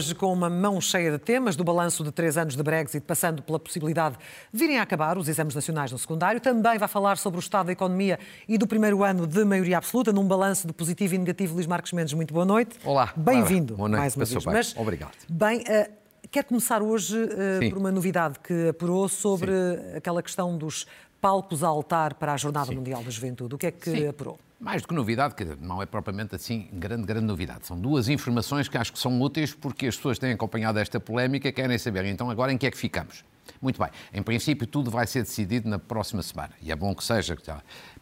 hoje com uma mão cheia de temas, do balanço de três anos de Brexit, passando pela possibilidade de virem a acabar os exames nacionais no secundário. Também vai falar sobre o estado da economia e do primeiro ano de maioria absoluta, num balanço de positivo e negativo. Luís Marcos Mendes, muito boa noite. Olá. Bem-vindo. Boa noite, mais uma vez. Mas, Obrigado. Bem, uh, quero começar hoje uh, por uma novidade que apurou sobre Sim. aquela questão dos palcos a altar para a Jornada Sim. Mundial da Juventude. O que é que Sim. apurou? Mais do que novidade, que não é propriamente assim grande, grande novidade. São duas informações que acho que são úteis porque as pessoas têm acompanhado esta polémica querem saber, então, agora em que é que ficamos? Muito bem. Em princípio, tudo vai ser decidido na próxima semana. E é bom que seja,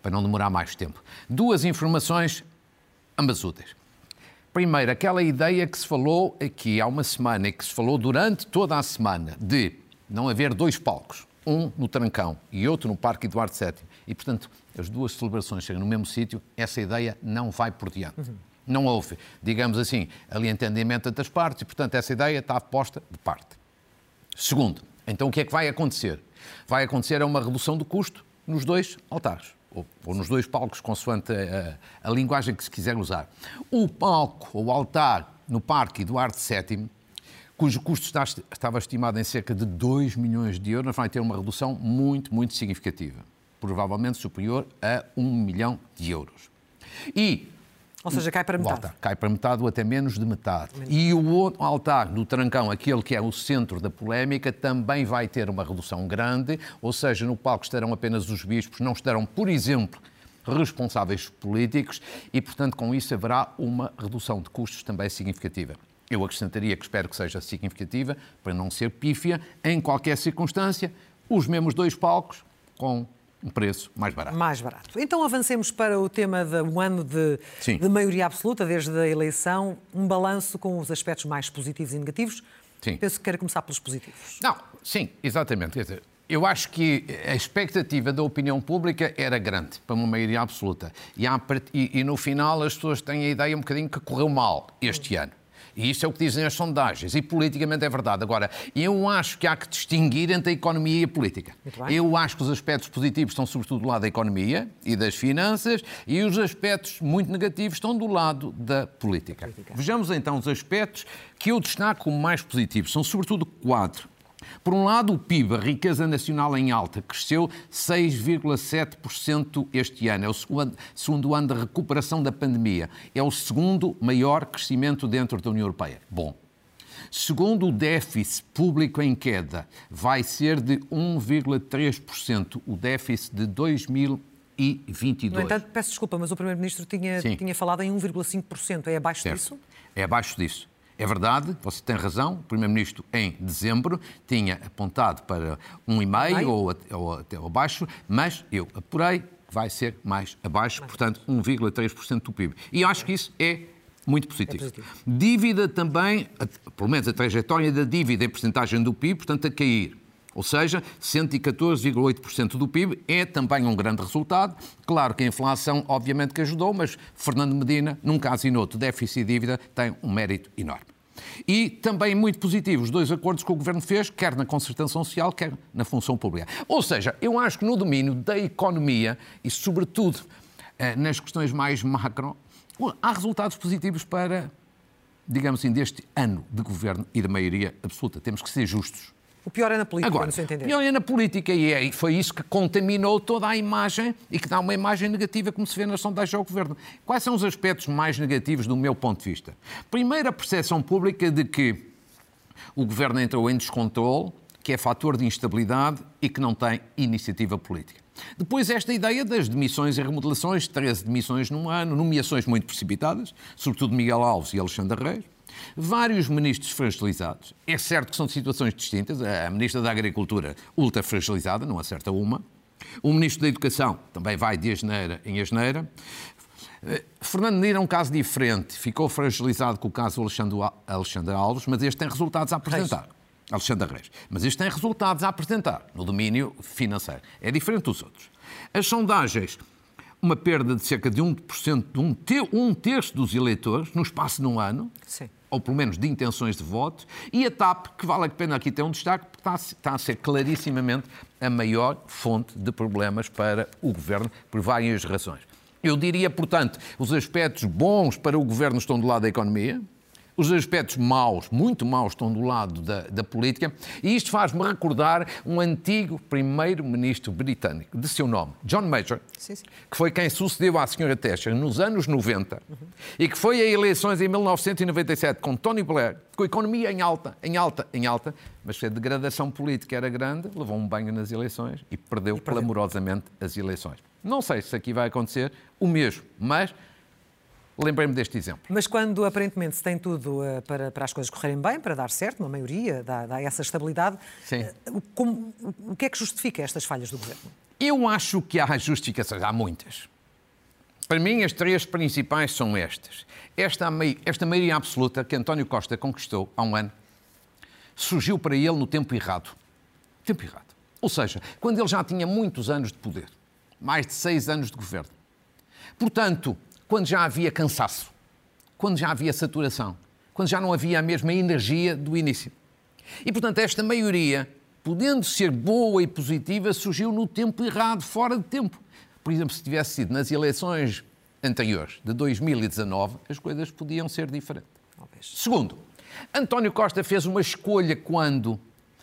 para não demorar mais tempo. Duas informações, ambas úteis. Primeiro, aquela ideia que se falou aqui há uma semana e que se falou durante toda a semana de não haver dois palcos, um no Trancão e outro no Parque Eduardo VII. E, portanto, as duas celebrações chegam no mesmo sítio, essa ideia não vai por diante. Uhum. Não houve, digamos assim, ali entendimento entre as partes e, portanto, essa ideia está posta de parte. Segundo, então o que é que vai acontecer? Vai acontecer uma redução do custo nos dois altares, ou, ou nos dois palcos, consoante a, a, a, linguagem que se quiser usar. O palco, o altar no Parque Eduardo VII, cujo custo está, estava estimado em cerca de 2 milhões de euros, vai ter uma redução muito, muito significativa provavelmente superior a 1 milhão de euros. E ou seja, cai para metade. Volta, cai para metade ou até menos de metade. E o altar do Trancão, aquele que é o centro da polémica, também vai ter uma redução grande, ou seja, no palco estarão apenas os bispos, não estarão, por exemplo, responsáveis políticos e, portanto, com isso haverá uma redução de custos também significativa. Eu acrescentaria que espero que seja significativa, para não ser pífia, em qualquer circunstância, os mesmos dois palcos com um preço mais barato. Mais barato. Então avancemos para o tema do ano de, de, maioria absoluta, desde a eleição, um balanço com os aspectos mais positivos e negativos. Sim. Penso que quero começar pelos positivos. Não, sim, exatamente. Quer dizer, eu acho que a expectativa da opinião pública era grande, para uma maioria absoluta. E, há, e, e no final as pessoas têm a ideia um bocadinho que correu mal este ano. E isso é o que dizem as sondagens. E politicamente é verdade. Agora, eu acho que há que distinguir entre a economia e a política. Eu acho que os aspectos positivos estão sobretudo do lado da economia e das finanças e os aspectos muito negativos estão do lado da política. política. Vejamos então os aspectos que eu destaco como mais positivos. São sobretudo quatro. Por um lado, o PIB, a riqueza nacional em alta, cresceu 6,7% este ano. É o segundo ano de recuperação da pandemia. É o segundo maior crescimento dentro da União Europeia. Bom. Segundo o déficit público em queda, vai ser de 1,3%, o déficit de 2022. No entanto, peço desculpa, mas o Primeiro-Ministro tinha, tinha falado em 1,5%. É abaixo certo. disso? É abaixo disso. É verdade, você tem razão, o Primeiro-Ministro em dezembro tinha apontado para um e meio ou, ou até abaixo, mas eu apurei que vai ser mais abaixo, portanto 1,3% do PIB. E acho que isso é muito positivo. É positivo. Dívida também, pelo menos a trajetória da dívida em porcentagem do PIB, portanto a cair. Ou seja, 114,8% do PIB é também um grande resultado. Claro que a inflação, obviamente, que ajudou, mas Fernando Medina, num caso e noutro, déficit e dívida, tem um mérito enorme. E também muito positivo os dois acordos que o Governo fez, quer na concertação social, quer na função pública. Ou seja, eu acho que no domínio da economia e, sobretudo, eh, nas questões mais macro, há resultados positivos para, digamos assim, deste ano de governo e de maioria absoluta. Temos que ser justos. O pior é na política, Agora, no seu entender. O pior é na política e é, foi isso que contaminou toda a imagem e que dá uma imagem negativa, como se vê na sondagem ao governo. Quais são os aspectos mais negativos do meu ponto de vista? Primeiro, a percepção pública de que o governo entrou em descontrole, que é fator de instabilidade e que não tem iniciativa política. Depois, esta ideia das demissões e remodelações, 13 demissões num ano, nomeações muito precipitadas, sobretudo Miguel Alves e Alexandre Reis, vários ministros fragilizados. É certo que são situações distintas. A ministra da Agricultura, ultra fragilizada, não acerta uma. O ministro da Educação também vai de asneira em asneira. Eh, Fernando Medina é um caso diferente. Ficou fragilizado com o caso Alexandre, Alves, mas este tem resultados a apresentar. Reis. Alexandre Reis. Mas este tem resultados a apresentar no domínio financeiro. É diferente dos outros. As sondagens, uma perda de cerca de 1%, de um, um terço dos eleitores no espaço de um ano. Sim ou pelo menos de intenções de voto, e a TAP, que vale a pena aqui ter um destaque, porque está, a ser clarissimamente a maior fonte de problemas para o governo, por várias razões. Eu diria, portanto, os aspectos bons para o governo estão do lado da economia, os aspectos maus, muito maus, estão do lado da, da política, e isto faz-me recordar um antigo primeiro-ministro britânico, de seu nome, John Major, sim, sim. que foi quem sucedeu à senhora Thatcher nos anos 90 uhum. e que foi a eleições em 1997 com Tony Blair, com a economia em alta, em alta, em alta, mas a degradação política era grande, levou um banho nas eleições e perdeu, e perdeu. clamorosamente as eleições. Não sei se aqui vai acontecer o mesmo, mas Lembrei-me deste exemplo. Mas quando aparentemente se tem tudo uh, para, para as coisas correrem bem, para dar certo, uma maioria dá, dá essa estabilidade, uh, como, o que é que justifica estas falhas do governo? Eu acho que há justificações, há muitas. Para mim, as três principais são estas. Esta, esta maioria absoluta que António Costa conquistou há um ano surgiu para ele no tempo errado. Tempo errado. Ou seja, quando ele já tinha muitos anos de poder, mais de seis anos de governo. Portanto, quando já havia cansaço, quando já havia saturação, quando já não havia a mesma energia do início. E, portanto, esta maioria, podendo ser boa e positiva, surgiu no tempo errado, fora de tempo. Por exemplo, se tivesse sido nas eleições anteriores, de 2019, as coisas podiam ser diferentes. Segundo, António Costa fez uma escolha quando,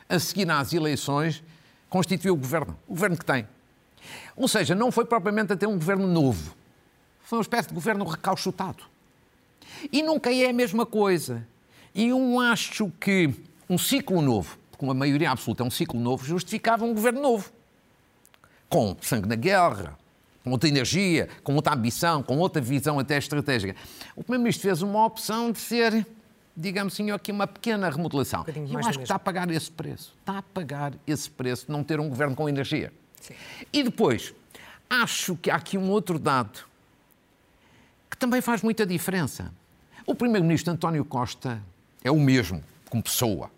a seguir às eleições, constituiu o governo, o governo que tem. Ou seja, não foi propriamente a ter um governo novo foi uma espécie de governo recauchutado. E nunca é a mesma coisa. E eu acho que um ciclo novo, com a maioria absoluta é um ciclo novo, justificava um governo novo. Com sangue na guerra, com outra energia, com outra ambição, com outra visão até estratégica. O Primeiro-Ministro fez uma opção de ser, digamos assim, aqui uma pequena remodelação. Um eu acho que está a pagar esse preço. Está a pagar esse preço de não ter um governo com energia. Sim. E depois, acho que há aqui um outro dado que também faz muita diferença. O primeiro-ministro António Costa é o mesmo como pessoa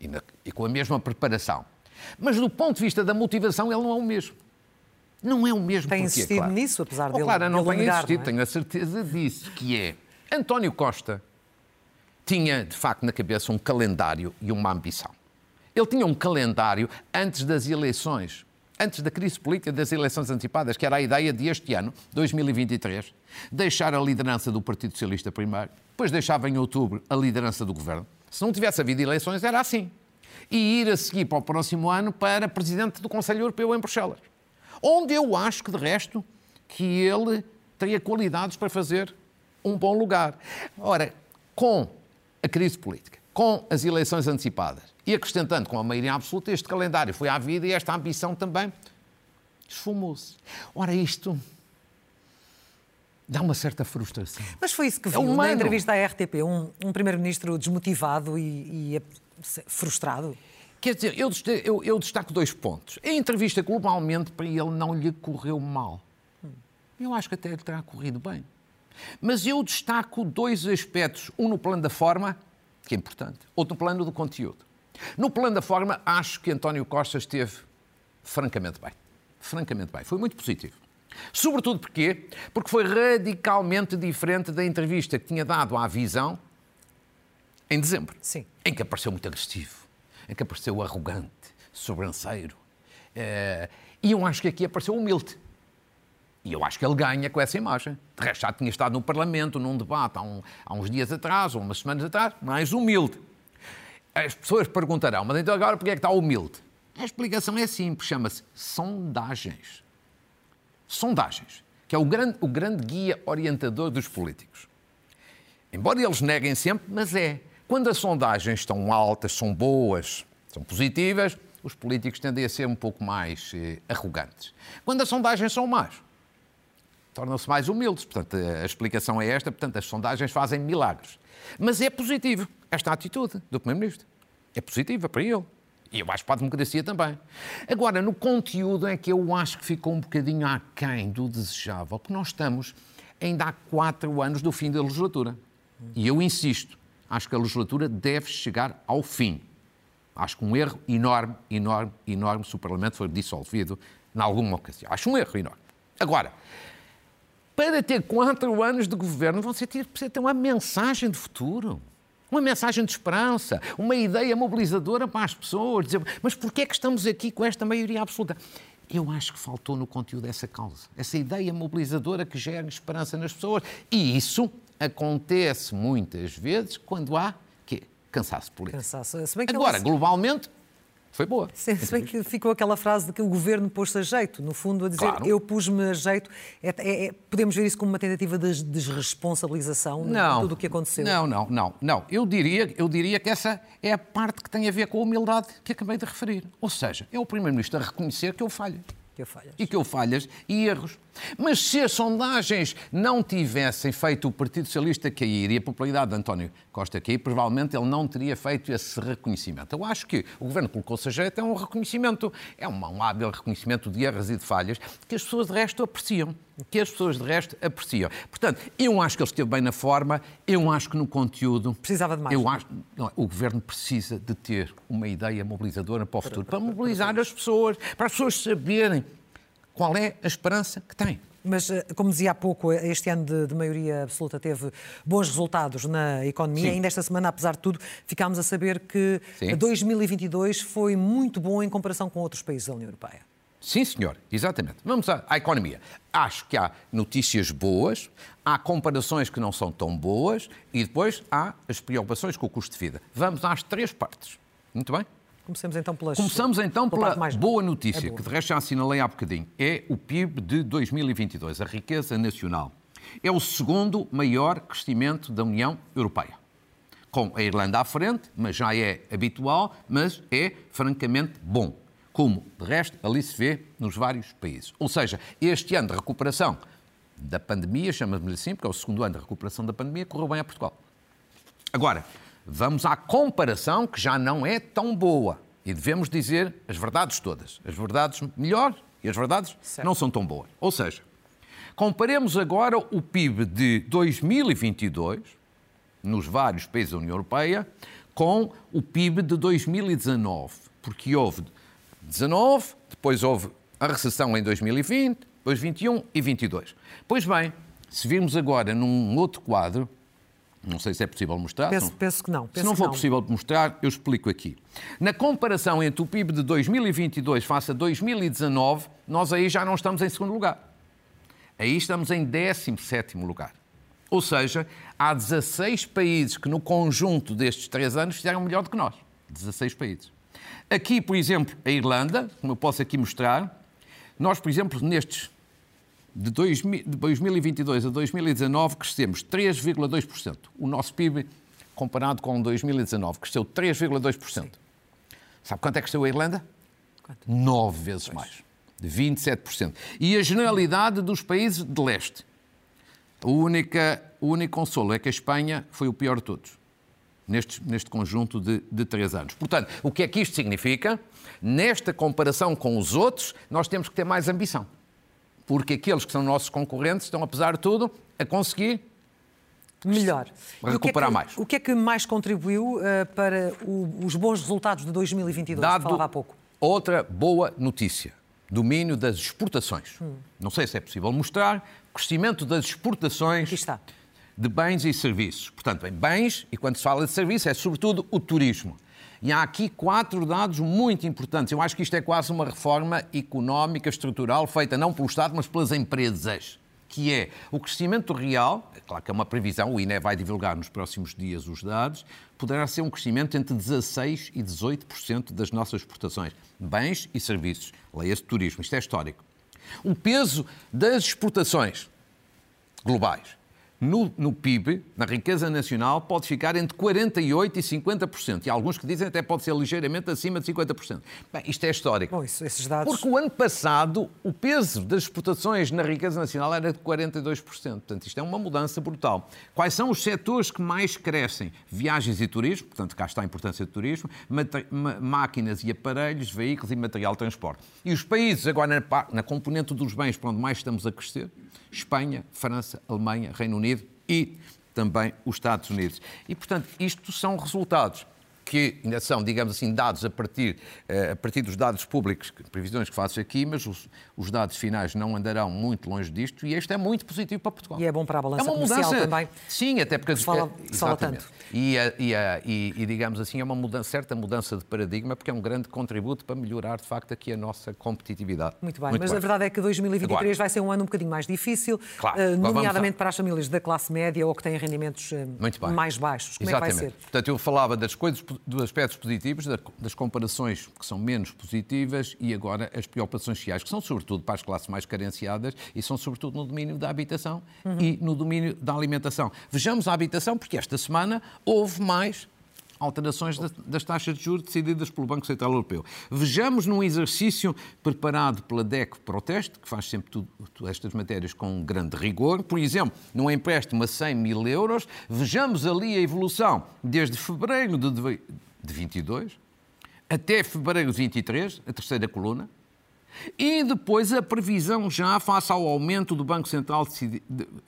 e, na, e, com a mesma preparação. Mas do ponto de vista da motivação, ele não é o mesmo. Não é o mesmo. Tem porque, insistido claro. nisso, apesar oh, dele. Claro, não tenho insistido, não é? tenho a certeza disso, que é António Costa tinha, de facto, na cabeça um calendário e uma ambição. Ele tinha um calendário antes das eleições antes da crise política das eleições antecipadas, que era a ideia de este ano, 2023, deixar a liderança do Partido Socialista primeiro, depois deixava em outubro a liderança do governo. Se não tivesse havido eleições, era assim. E ir a seguir para o próximo ano para presidente do Conselho Europeu em Bruxelas. Onde eu acho que, de resto, que ele teria qualidades para fazer um bom lugar. Ora, com a crise política, com as eleições antecipadas e acrescentando com a maioria absoluta, este calendário foi à vida e esta ambição também esfumou-se. Ora, isto dá uma certa frustração. Mas foi isso que é viu é na entrevista à RTP, um, um primeiro-ministro desmotivado e, e, frustrado? Quer dizer, eu, eu, eu, destaco dois pontos. A entrevista, globalmente, para ele não lhe correu mal. Eu acho que até lhe terá corrido bem. Mas eu destaco dois aspectos. Um no plano da forma que é importante. Outro plano do conteúdo. No plano da forma, acho que António Costa esteve francamente bem. Francamente bem. Foi muito positivo. Sobretudo porquê? Porque foi radicalmente diferente da entrevista que tinha dado à Visão em dezembro. Sim. Em que apareceu muito agressivo, em que apareceu arrogante, sobranceiro. Eh, e eu acho que aqui apareceu humilde. E eu acho que ele ganha com essa imagem. De resto, já tinha estado no Parlamento, num debate há, um, há uns dias atrás, ou umas semanas atrás, mais humilde. As pessoas perguntarão, mas então agora porquê é que está humilde? A explicação é simples, chama-se sondagens. Sondagens, que é o grande, o grande guia orientador dos políticos. Embora eles neguem sempre, mas é. Quando as sondagens estão altas, são boas, são positivas, os políticos tendem a ser um pouco mais eh, arrogantes. Quando as sondagens são más, tornam-se mais humildes. Portanto, a explicação é esta. Portanto, as sondagens fazem milagres. Mas é positivo esta atitude do Primeiro-Ministro. É positiva para ele. E eu acho para a democracia também. Agora, no conteúdo é que eu acho que ficou um bocadinho aquém do desejável, porque nós estamos ainda há quatro anos do fim da legislatura. E eu insisto, acho que a legislatura deve chegar ao fim. Acho que um erro enorme, enorme, enorme se o Parlamento for dissolvido em alguma ocasião. Acho um erro enorme. Agora, para ter quatro anos de governo, você precisa ter uma mensagem de futuro. Uma mensagem de esperança, uma ideia mobilizadora para as pessoas, dizer, mas porquê é que estamos aqui com esta maioria absoluta? Eu acho que faltou no conteúdo essa causa, essa ideia mobilizadora que gera esperança nas pessoas. E isso acontece muitas vezes quando há quê? cansaço político. Cansaço. Agora, globalmente, foi boa. Sim, se bem que ficou aquela frase de que o governo pôs-se a jeito, no fundo, a dizer claro. eu pus-me a jeito. É, é, é, podemos ver isso como uma tentativa de desresponsabilização não, de tudo o que aconteceu? Não, não, não, não. Eu diria, eu diria que essa é a parte que tem a ver com a humildade que acabei de referir. Ou seja, é o Primeiro-Ministro a reconhecer que eu falho. Que eu falhas. E que eu falhas e erros. Mas se as sondagens não tivessem feito o Partido Socialista cair e a popularidade de António Costa cair, provavelmente ele não teria feito esse reconhecimento. Eu acho que o Governo colocou-se a jeito, é um reconhecimento, é um, um hábil reconhecimento de erros e de falhas que as pessoas de resto apreciam. Que as pessoas de resto apreciam. Portanto, eu acho que ele esteve bem na forma, eu acho que no conteúdo. Precisava de mais. Eu acho, não, o Governo precisa de ter uma ideia mobilizadora para o futuro, para mobilizar as pessoas, para as pessoas saberem qual é a esperança que tem. Mas, eh, como dizia há pouco, este ano de, de maioria absoluta teve bons resultados na economia. Sim. Ainda esta semana, apesar de tudo, ficámos a saber que Sim. 2022 foi muito bom em comparação com outros países da União Europeia. Sim, senhor, exatamente. Vamos à, à, economia. Acho que há notícias boas, há comparações que não são tão boas e depois há as preocupações com o custo de vida. Vamos às três partes. Muito bem? Começamos então, pelas, Começamos então pela mais... boa notícia, é boa. que de resto já assinalei há bocadinho. É o PIB de 2022, a riqueza nacional. É o segundo maior crescimento da União Europeia. Com a Irlanda à frente, mas já é habitual, mas é francamente bom. Como, de resto, ali se vê nos vários países. Ou seja, este ano de recuperação da pandemia, chama-me assim, porque é o segundo ano de recuperação da pandemia, correu bem a Portugal. Agora, Vamos à comparação, que já não é tão boa. E devemos dizer as verdades todas. As verdades melhor e as verdades certo. não são tão boas. Ou seja, comparemos agora o PIB de 2022, nos vários países da União Europeia, com o PIB de 2019. Porque houve 19, depois houve a recessão em 2020, depois 21 e 22. Pois bem, se virmos agora num outro quadro, não sei se é possível mostrar. Penso, não... penso que não. Penso se não for não. possível mostrar, eu explico aqui. Na comparação entre o PIB de 2022 face a 2019, nós aí já não estamos em segundo lugar. Aí estamos em 17 lugar. Ou seja, há 16 países que no conjunto destes três anos fizeram melhor do que nós. 16 países. Aqui, por exemplo, a Irlanda, como eu posso aqui mostrar, nós, por exemplo, nestes de 2022 a 2019 crescemos 3,2%. O nosso PIB, comparado com 2019, cresceu 3,2%. Sabe quanto é que cresceu a Irlanda? Quanto? Nove vezes pois. mais. De 27%. E a generalidade dos países de leste. A única, o único consolo é que a Espanha foi o pior de todos. Neste, neste conjunto de, de três anos. Portanto, o que é que isto significa? Nesta comparação com os outros, nós temos que ter mais ambição porque aqueles que são nossos concorrentes estão, apesar de tudo, a conseguir melhor. Recuperar o que é que, mais. O que é que mais contribuiu uh, para o, os bons resultados de 2022, Dado falava há pouco? Outra boa notícia. Domínio das exportações. Hum. Não sei se é possível mostrar. Crescimento das exportações de bens e serviços. Portanto, bem, bens, e quando se fala de serviço, é sobretudo o turismo. E há aqui quatro dados muito importantes. Eu acho que isto é quase uma reforma económica estrutural feita não pelo Estado, mas pelas empresas que é o crescimento real, é claro que é uma previsão, o INE vai divulgar nos próximos dias os dados, poderá ser um crescimento entre 16% e 18% das nossas exportações, bens e serviços. Leia-se turismo, isto é histórico. O peso das exportações globais no, no, PIB, na riqueza nacional, pode ficar entre 48% e 50%. E há alguns que dizem até pode ser ligeiramente acima de 50%. Bem, isto é histórico. Bom, isso, esses dados... Porque o ano passado o peso das exportações na riqueza nacional era de 42%. Portanto, isto é uma mudança brutal. Quais são os setores que mais crescem? Viagens e turismo, portanto, cá está a importância do turismo, máquinas e aparelhos, veículos e material de transporte. E os países, agora na, na componente dos bens, para onde mais estamos a crescer, Espanha, França, Alemanha, Reino Unido e também os Estados Unidos. E, portanto, isto são resultados que ainda são, digamos assim, dados a partir, eh, a partir dos dados públicos, previsões que faço aqui, mas os, os, dados finais não andarão muito longe disto e este é muito positivo para Portugal. E é bom para a balança é uma mudança, também. Sim, até porque... Se fala, é, fala tanto. E, e, e, e, digamos assim, é uma mudança, certa mudança de paradigma, porque é um grande contributo para melhorar, de facto, aqui a nossa competitividade. Muito bem, muito mas bem. a verdade é que 2023 Agora, vai ser um ano um bocadinho mais difícil, claro, uh, nomeadamente para as famílias da classe média ou que têm rendimentos uh, mais baixos. Como Exatamente. é que vai ser? Portanto, eu falava das coisas, dos aspectos positivos, das comparações que são menos positivas e agora as preocupações sociais, que são sobretudo para as classes mais carenciadas e são sobretudo no domínio da habitação uhum. e no domínio da alimentação. Vejamos a habitação, porque esta semana houve mais alterações das taxas de juros decididas pelo Banco Central Europeu. Vejamos num exercício preparado pela DEC Proteste, que faz sempre tudo, estas matérias com grande rigor, por exemplo, num empréstimo a 100 mil euros, vejamos ali a evolução desde fevereiro de, de 22 até fevereiro de 23, a terceira coluna, e depois a previsão já face ao aumento do Banco Central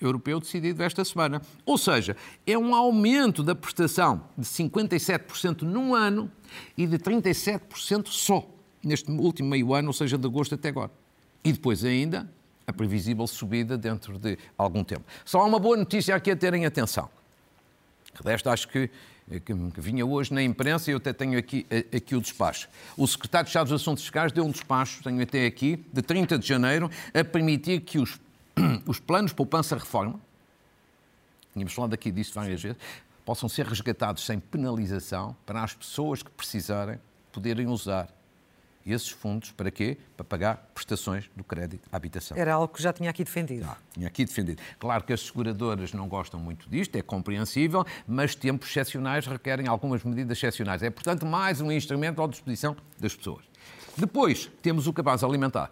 Europeu decidido esta semana. Ou seja, é um aumento da prestação de 57% num ano e de 37% só neste último meio ano, ou seja, de agosto até agora. E depois ainda a previsível subida dentro de algum tempo. Só há uma boa notícia aqui a terem atenção. Desta acho que que, que vinha hoje na imprensa e eu até tenho aqui, aqui o despacho. O secretário de Estado dos Assuntos Fiscais deu um despacho, tenho até aqui, de 30 de janeiro, a permitir que os, os planos poupança-reforma, tínhamos falado aqui disso várias vezes, possam ser resgatados sem penalização para as pessoas que precisarem poderem usar esses fundos para quê? Para pagar prestações do crédito à habitação. Era algo que já tinha aqui defendido. Já, tinha aqui defendido. Claro que as seguradoras não gostam muito disto, é compreensível, mas tempos excepcionais requerem algumas medidas excepcionais. É, portanto, mais um instrumento à disposição das pessoas. Depois, temos o cabaz alimentar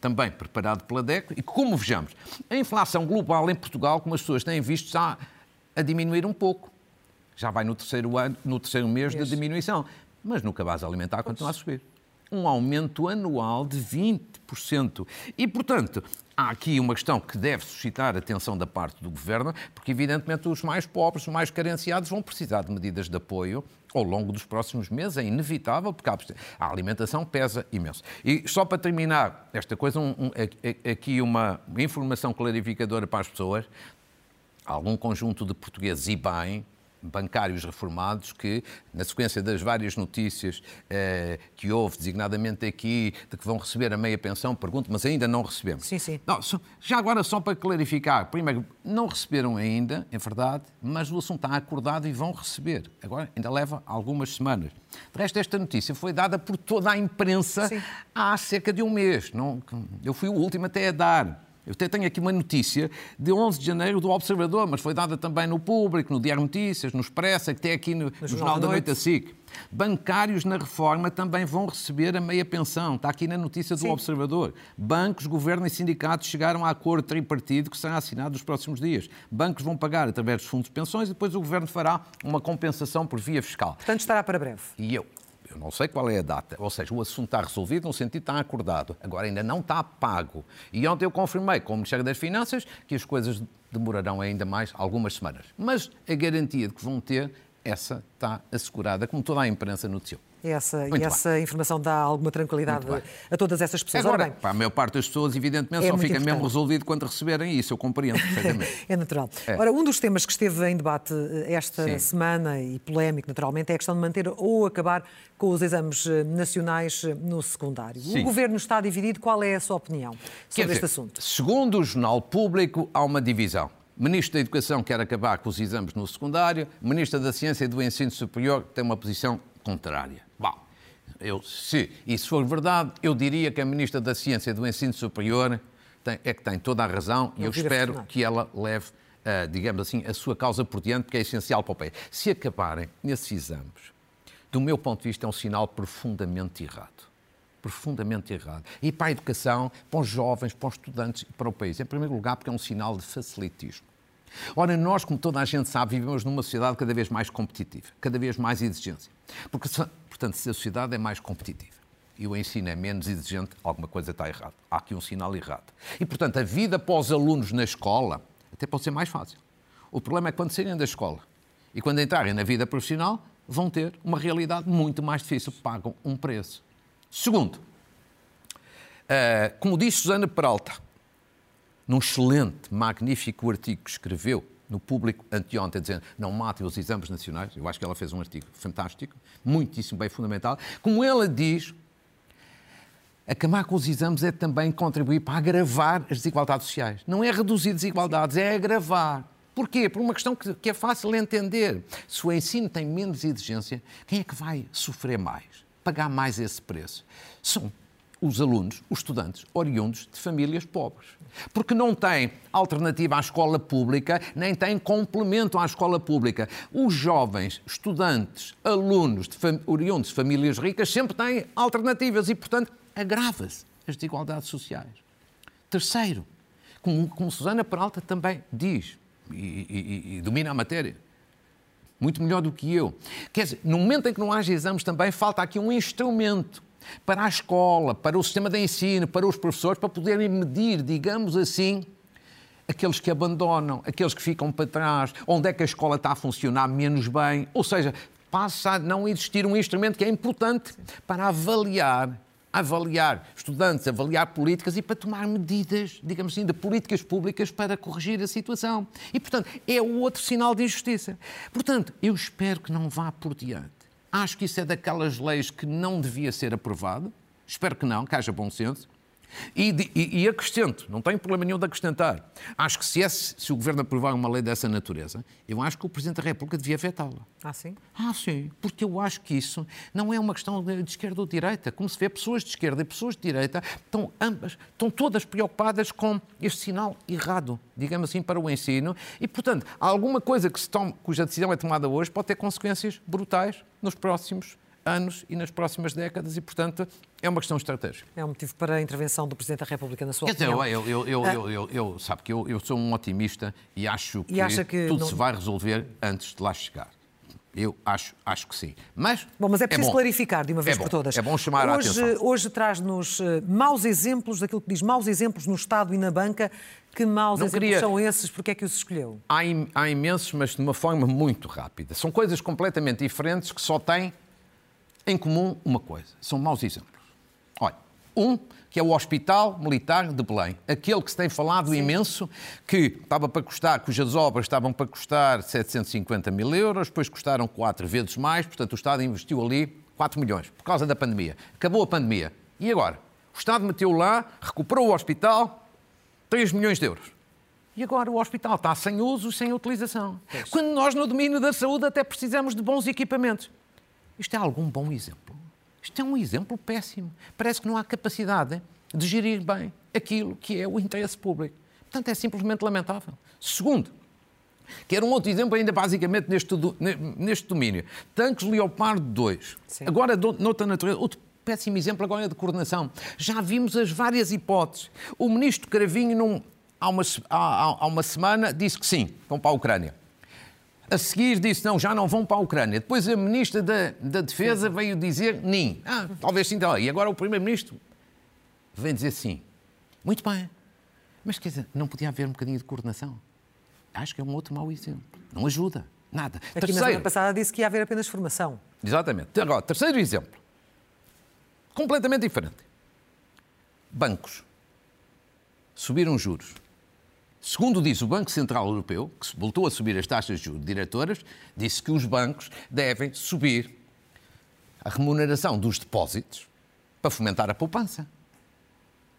também preparado pela DECO, e como vejamos, a inflação global em Portugal, como as pessoas têm visto, está a diminuir um pouco. Já vai no terceiro, ano, no terceiro mês Isso. de diminuição. Mas no cabaz alimentar continua a subir um aumento anual de 20%. E, portanto, há aqui uma questão que deve suscitar atenção da parte do Governo, porque, evidentemente, os mais pobres, os mais carenciados, vão precisar de medidas de apoio ao longo dos próximos meses. É inevitável, porque a alimentação pesa imenso. E só para terminar esta coisa, um, um, aqui uma informação clarificadora para as pessoas. Algum conjunto de portugueses e bem bancários reformados que, na sequência das várias notícias eh, que houve, designadamente aqui, de que vão receber a meia pensão, pergunto, mas ainda não recebemos. Sim, sim. Não, já agora, só para clarificar, primeiro, não receberam ainda, é verdade, mas o assunto está acordado e vão receber. Agora, ainda leva algumas semanas. De resto, esta notícia foi dada por toda a imprensa sim. há cerca de um mês. Não, eu fui o último até a dar. Eu até tenho aqui uma notícia de 11 de janeiro do Observador, mas foi dada também no Público, no Diário Notícias, no Expresso, até aqui no, no Jornal da Noite da SIC. Bancários na reforma também vão receber a meia pensão. Está aqui na notícia do Sim. Observador. Bancos, governo e sindicatos chegaram a acordo tripartido que será assinado nos próximos dias. Bancos vão pagar através dos fundos de pensões e depois o governo fará uma compensação por via fiscal. Portanto, estará para breve. E eu, eu não sei qual é a data. Ou seja, o assunto está resolvido no sentido está acordado. Agora ainda não está pago. E ontem eu confirmei com o Ministério das Finanças que as coisas demorarão ainda mais algumas semanas. Mas a garantia de que vão ter, essa está assegurada, como toda a imprensa noticiou. Essa, e essa informação dá alguma tranquilidade a todas essas pessoas. Agora, para a maior parte das pessoas, evidentemente, é só fica importante. mesmo resolvido quando receberem isso, eu compreendo perfeitamente. é natural. É. Ora, um dos temas que esteve em debate eh, esta Sim. semana, e polémico naturalmente, é a questão de manter ou acabar com os exames eh, nacionais eh, no secundário. Sim. O Governo está dividido, qual é a sua opinião sobre dizer, este assunto? Segundo o Jornal Público, há uma divisão. Ministro da Educação quer acabar com os exames no secundário, Ministro da Ciência e do Ensino Superior tem uma posição contrária. Eu, se isso for verdade, eu diria que a Ministra da Ciência e do Ensino Superior tem, é que tem toda a razão e eu espero que ela leve, uh, digamos assim, a sua causa por diante, porque é essencial para o país. Se acabarem nesses exames, do meu ponto de vista, é um sinal profundamente errado. Profundamente errado. E para a educação, para os jovens, para os estudantes e para o país. Em primeiro lugar, porque é um sinal de facilitismo. Ora, nós, como toda a gente sabe, vivemos numa sociedade cada vez mais competitiva, cada vez mais exigência. Porque Portanto, se a sociedade é mais competitiva e o ensino é menos exigente, alguma coisa está errada. Há aqui um sinal errado. E, portanto, a vida para os alunos na escola até pode ser mais fácil. O problema é quando saírem da escola e quando entrarem na vida profissional, vão ter uma realidade muito mais difícil, pagam um preço. Segundo, uh, como disse Susana Peralta, num excelente, magnífico artigo que escreveu no público anteontem, dizendo não matem os exames nacionais, eu acho que ela fez um artigo fantástico, muitíssimo bem fundamental, como ela diz, Acamar com os exames é também contribuir para agravar as desigualdades sociais. Não é reduzir desigualdades, é agravar. Porquê? Por uma questão que, é fácil de entender. Se o ensino tem menos exigência, quem é que vai sofrer mais? Pagar mais esse preço? São os alunos, os estudantes, oriundos de famílias pobres. Porque não têm alternativa à escola pública, nem têm complemento à escola pública. Os jovens, estudantes, alunos de oriundos de famílias ricas sempre têm alternativas e, portanto, agrava-se as desigualdades sociais. Terceiro, como, como Susana Peralta também diz, e, e, e, domina a matéria, muito melhor do que eu. Quer dizer, no momento em que não haja exames também, falta aqui um instrumento para a escola, para o sistema de ensino, para os professores, para poderem medir, digamos assim, aqueles que abandonam, aqueles que ficam para trás, onde é que a escola está a funcionar menos bem. Ou seja, passa a não existir um instrumento que é importante para avaliar avaliar estudantes, avaliar políticas e para tomar medidas, digamos assim, de políticas públicas para corrigir a situação. E, portanto, é o outro sinal de injustiça. Portanto, eu espero que não vá por diante. Acho que isso é daquelas leis que não devia ser aprovado. Espero que não, que haja bom senso. E, e, e, acrescento, não tenho problema nenhum de acrescentar. Acho que se, esse, se o Governo aprovar uma lei dessa natureza, eu acho que o Presidente da República devia vetá-la. Ah, sim? Ah, sim. Porque eu acho que isso não é uma questão de esquerda ou de direita. Como se vê, pessoas de esquerda e pessoas de direita estão ambas, estão todas preocupadas com este sinal errado, digamos assim, para o ensino. E, portanto, alguma coisa que se tome, cuja decisão é tomada hoje pode ter consequências brutais nos próximos anos e nas próximas décadas e, portanto, é uma questão estratégica. É um motivo para a intervenção do Presidente da República, na sua Quer opinião? Dizer, eu, eu, eu, ah. eu, eu, eu, sabe que eu, eu sou um otimista e acho que, e que tudo não... se vai resolver antes de lá chegar. Eu acho, acho que sim. Mas, bom, mas é preciso é clarificar de uma vez é por todas. É bom chamar hoje, a atenção. Hoje traz-nos uh, maus exemplos, daquilo que diz maus exemplos no Estado e na banca. Que maus Não exemplos queria... são esses? Porquê é que os escolheu? Há, im há imensos, mas de uma forma muito rápida. São coisas completamente diferentes que só têm em comum uma coisa: são maus exemplos. Olha, um que é o Hospital Militar de Belém, aquele que se tem falado Sim. imenso, que estava para custar, cujas obras estavam para custar 750 mil euros, depois custaram quatro vezes mais, portanto o Estado investiu ali 4 milhões, por causa da pandemia. Acabou a pandemia. E agora? O Estado meteu lá, recuperou o hospital, 3 milhões de euros. E agora o hospital está sem uso, sem utilização. Quando nós, no domínio da saúde, até precisamos de bons equipamentos. Isto é algum bom exemplo? Isto é um exemplo péssimo. Parece que não há capacidade de gerir bem aquilo que é o interesse público. Portanto, é simplesmente lamentável. Segundo, quero um outro exemplo ainda basicamente neste, neste domínio. Tanques Leopardo 2. Sim. Agora, noutra natureza, outro péssimo exemplo agora é de coordenação. Já vimos as várias hipóteses. O ministro Cravinho, num, há, uma, há, há uma semana, disse que sim, vão para a Ucrânia. A seguir disse, não, já não vão para a Ucrânia. Depois a Ministra da, da Defesa sim. veio dizer, sim. Ah, talvez sim. Então. E agora o Primeiro-Ministro vem dizer sim. Muito bem. Mas, quer dizer, não podia haver um bocadinho de coordenação? Acho que é um outro mau exemplo. Não ajuda. Nada. Aqui terceiro, na semana passada disse que ia haver apenas formação. Exatamente. Agora, terceiro exemplo. Completamente diferente. Bancos. Subiram juros. Segundo diz o Banco Central Europeu, que voltou a subir as taxas de juros diretoras, disse que os bancos devem subir a remuneração dos depósitos para fomentar a poupança.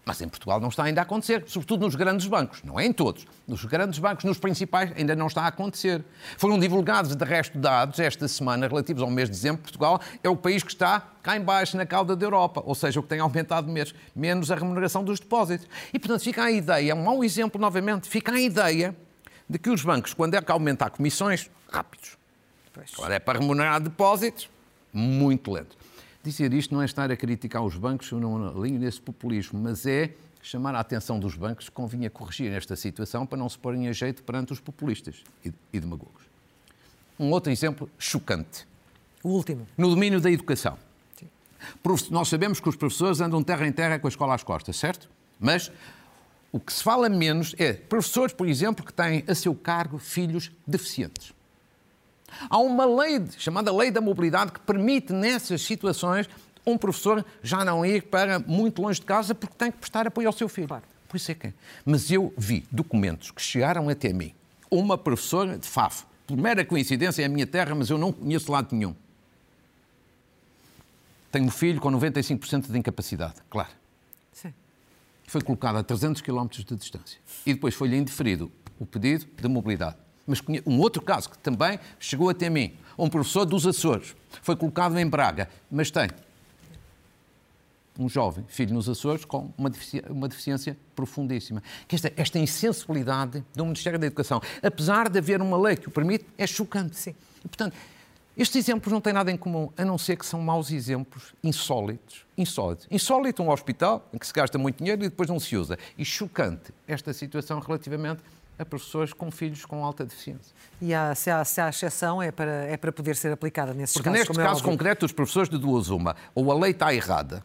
Mas em Portugal não está ainda a acontecer, sobretudo nos grandes bancos. Não é em todos. Nos grandes bancos, nos principais, ainda não está a acontecer. Foram divulgados, de resto, dados esta semana relativos ao mês de dezembro. Portugal é o país que está cá embaixo, na cauda da Europa. Ou seja, o que tem aumentado mês, menos a remuneração dos depósitos. E, portanto, fica a ideia, um mau exemplo novamente, fica a ideia de que os bancos, quando é que aumentar comissões, rápidos. Quando é para remunerar depósitos, muito lento. Dizer isto não é estar a criticar os bancos ou não alinho nesse populismo, mas é chamar a atenção dos bancos que convinha corrigir esta situação para não se porem a jeito perante os populistas e demagogos. Um outro exemplo chocante. O último. No domínio da educação. Sim. Nós sabemos que os professores andam terra em terra com a escola às costas, certo? Mas o que se fala menos é professores, por exemplo, que têm a seu cargo filhos deficientes. Há uma lei chamada Lei da Mobilidade que permite, nessas situações, um professor já não ir para muito longe de casa porque tem que prestar apoio ao seu filho. Claro. Por isso é que é. Mas eu vi documentos que chegaram até mim. Uma professora de Faf, por mera coincidência, é a minha terra, mas eu não conheço lado nenhum. Tenho um filho com 95% de incapacidade, claro. Sim. Foi colocado a 300 km de distância. E depois foi-lhe indeferido o pedido de mobilidade. Mas um outro caso que também chegou até mim, um professor dos Açores, foi colocado em Braga, mas tem um jovem, filho nos Açores, com uma deficiência, uma deficiência profundíssima. Que esta, esta insensibilidade do Ministério da Educação, apesar de haver uma lei que o permite, é chocante. Sim. E, portanto, estes exemplos não têm nada em comum, a não ser que são maus exemplos, insólitos. Insólitos. Insólito um hospital em que se gasta muito dinheiro e depois não se usa. E chocante esta situação relativamente a professores com filhos com alta deficiência. E há, se, há, se há exceção é para, é para poder ser aplicada nesses Porque casos. Porque neste é caso é concreto, os professores de duas uma, ou a lei está errada,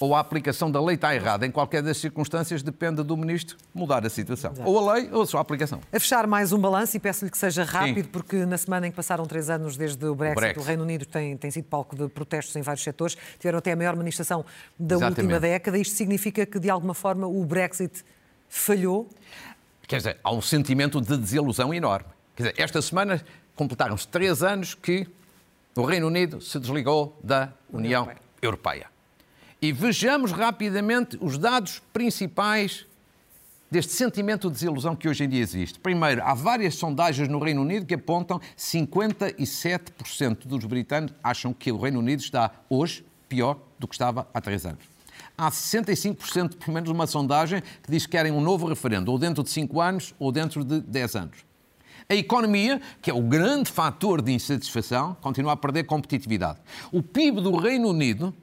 ou a aplicação da lei está errada. Em qualquer das circunstâncias, depende do Ministro mudar a situação. Exato. Ou a lei ou a sua aplicação. A fechar mais um balanço e peço-lhe que seja rápido, Sim. porque na semana em que passaram três anos desde o Brexit, o, Brexit. o Reino Unido tem, tem sido palco de protestos em vários setores. Tiveram até a maior manifestação da Exatamente. última década. Isto significa que, de alguma forma, o Brexit falhou? Quer dizer, há um sentimento de desilusão enorme. Quer dizer, esta semana completaram-se três anos que o Reino Unido se desligou da União Europeia. Europeia. E vejamos rapidamente os dados principais deste sentimento de desilusão que hoje em dia existe. Primeiro, há várias sondagens no Reino Unido que apontam 57% dos britânicos acham que o Reino Unido está hoje pior do que estava há três anos. Há 65%, pelo menos uma sondagem, que diz que querem um novo referendo, ou dentro de 5 anos ou dentro de 10 anos. A economia, que é o grande fator de insatisfação, continua a perder competitividade. O PIB do Reino Unido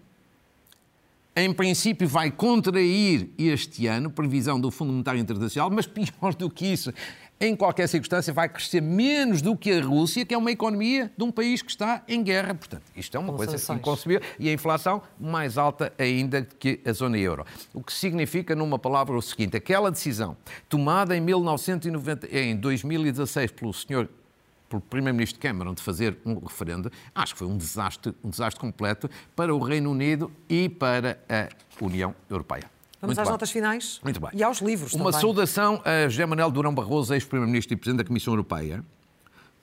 em princípio, vai contrair este ano, previsão do Fundo Monetário Internacional, mas pior do que isso, em qualquer circunstância, vai crescer menos do que a Rússia, que é uma economia de um país que está em guerra. Portanto, isto é uma coisa inconcebível. E a inflação mais alta ainda que a zona euro. O que significa, numa palavra, o seguinte: aquela decisão tomada em, 1990, em 2016 pelo senhor pelo Primeiro-Ministro Cameron de fazer um referendo, acho que foi um desastre, um desastre completo para o Reino Unido e para a União Europeia. Vamos Muito às bem. notas finais Muito bem. e aos livros Uma também. saudação a José Manuel Durão Barroso, ex-Primeiro-Ministro e Presidente da Comissão Europeia,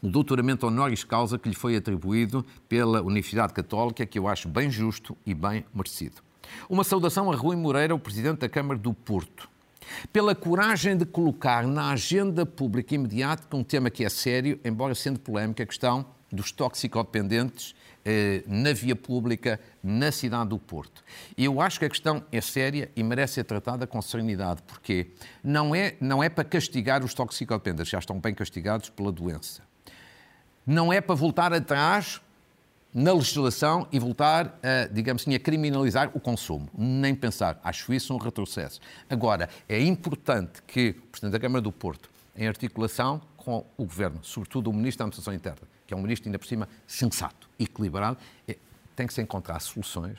o doutoramento honoris causa que lhe foi atribuído pela Universidade Católica, que eu acho bem justo e bem merecido. Uma saudação a Rui Moreira, o Presidente da Câmara do Porto, pela coragem de colocar na agenda pública imediata um tema que é sério, embora sendo polémico, a questão dos toxicodependentes na via pública, na cidade do Porto. Eu acho que a questão é séria e merece ser tratada com serenidade, porque não é, não é para castigar os toxicodependentes, já estão bem castigados pela doença. Não é para voltar atrás na legislação e voltar a, digamos assim, a criminalizar o consumo. Nem pensar. Acho isso um retrocesso. Agora, é importante que o Presidente da Câmara do Porto, em articulação com o Governo, sobretudo o Ministro da Administração Interna, que é um ministro ainda por cima sensato, equilibrado, é, tem que se encontrar soluções,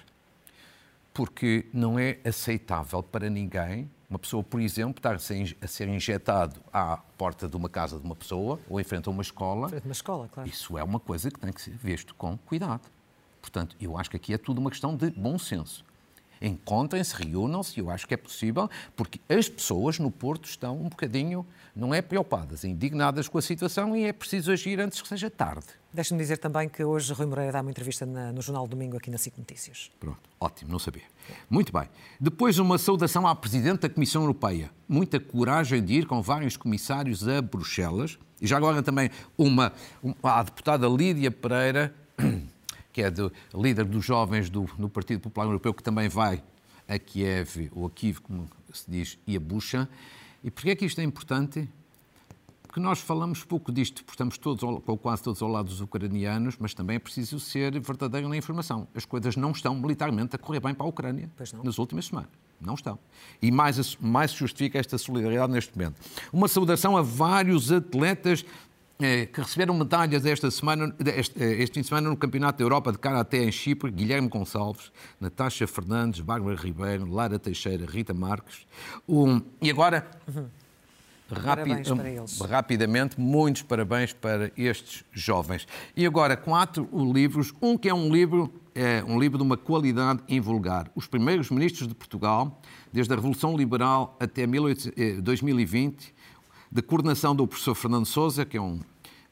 porque não é aceitável para ninguém uma pessoa, por exemplo, estar a ser injetado à porta de uma casa de uma pessoa ou em frente a uma escola. Frente a uma escola, claro. Isso é uma coisa que tem que ser visto com cuidado. Portanto, eu acho que aqui é tudo uma questão de bom senso. Encontrem-se, reúnam-se, eu acho que é possível, porque as pessoas no Porto estão um bocadinho, não é preocupadas, indignadas com a situação e é preciso agir antes que seja tarde. Deixe-me dizer também que hoje Rui Moreira dá uma entrevista na, no Jornal Domingo aqui na SIC Notícias. Pronto, ótimo, não sabia. Muito bem. Depois uma saudação à Presidente da Comissão Europeia. Muita coragem de ir com vários comissários a Bruxelas. E já agora também uma, uma a deputada Lídia Pereira que é do, líder dos jovens do, no Partido Popular Europeu, que também vai a Kiev, ou a Kiev, como se diz, e a Bucha. E porquê é que isto é importante? Porque nós falamos pouco disto, porque estamos todos, ou quase todos ao lado dos ucranianos, mas também é preciso ser verdadeiro na informação. As coisas não estão militarmente a correr bem para a Ucrânia nas últimas semanas. Não estão. E mais, mais justifica esta solidariedade neste momento. Uma saudação a vários atletas que receberam medalhas esta semana, este, é, este fim de semana no Campeonato da Europa de Karaté em Chipre, Guilherme Gonçalves, Natasha Fernandes, Bárbara Ribeiro, Lara Teixeira, Rita Marques. Um, e agora, Parabéns para eles. Rapidamente, muitos parabéns para estes jovens. E agora, quatro livros. Um que é um livro, é um livro de uma qualidade invulgar. Os primeiros ministros de Portugal, desde a Revolução Liberal até 2020, de coordenação do professor Fernando Souza, que é um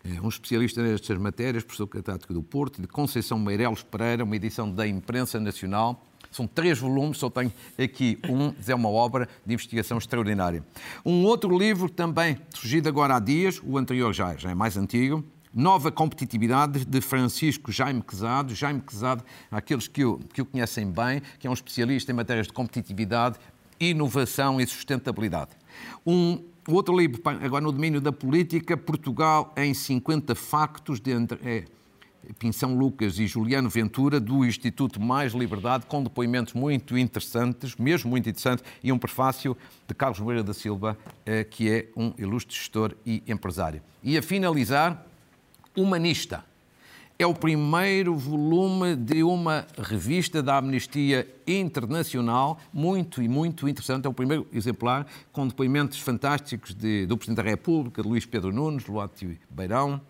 é um especialista nestas matérias, professor catedrático do Porto, de Conceição Meireles Pereira, uma edição da Imprensa Nacional. São três volumes, só tenho aqui um, é uma obra de investigação extraordinária. Um outro livro também surgido agora há dias, o anterior já, já é mais antigo, Nova Competitividade, de Francisco Jaime Quezado. Jaime Quezado, aqueles que o, que o conhecem bem, que é um especialista em matérias de competitividade, inovação e sustentabilidade. Um outro livro, agora no domínio da política, Portugal em 50 factos, de entre, é, Pinção Lucas e Juliano Ventura, do Instituto Mais Liberdade, com depoimentos muito interessantes, mesmo muito interessantes, e um prefácio de Carlos Moreira da Silva, é, que é um ilustre gestor e empresário. E a finalizar, Humanista é o primeiro volume de uma revista da Amnistia Internacional, muito e muito interessante. É o primeiro exemplar, com depoimentos fantásticos de, do Presidente da República, de Luís Pedro Nunes, Luátio Beirão,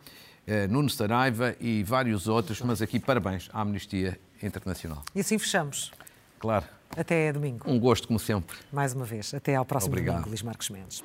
eh, Nuno Saraiva e vários outros, mas aqui parabéns à Amnistia Internacional. E assim fechamos. Claro. Até domingo. Um gosto, como sempre. Mais uma vez. Até ao próximo Obrigado. domingo, Luís Marcos Mendes.